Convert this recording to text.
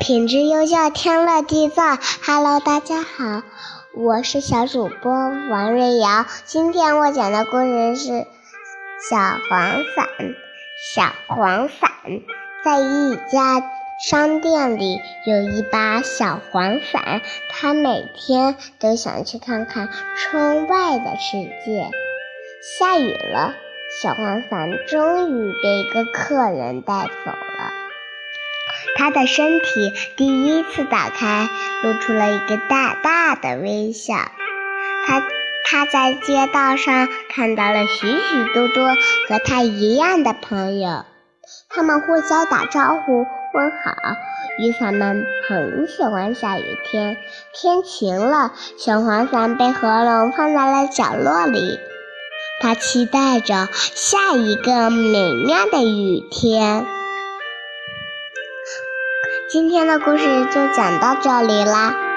品质优秀，天乐地造。Hello，大家好，我是小主播王瑞瑶。今天我讲的故事是《小黄伞》。小黄伞在一家商店里有一把小黄伞，他每天都想去看看窗外的世界。下雨了，小黄伞终于被一个客人带走了。他的身体第一次打开，露出了一个大大的微笑。他他在街道上看到了许许多多和他一样的朋友，他们互相打招呼问好。雨伞们很喜欢下雨天，天晴了，小黄伞被合拢放在了角落里。他期待着下一个美妙的雨天。今天的故事就讲到这里啦。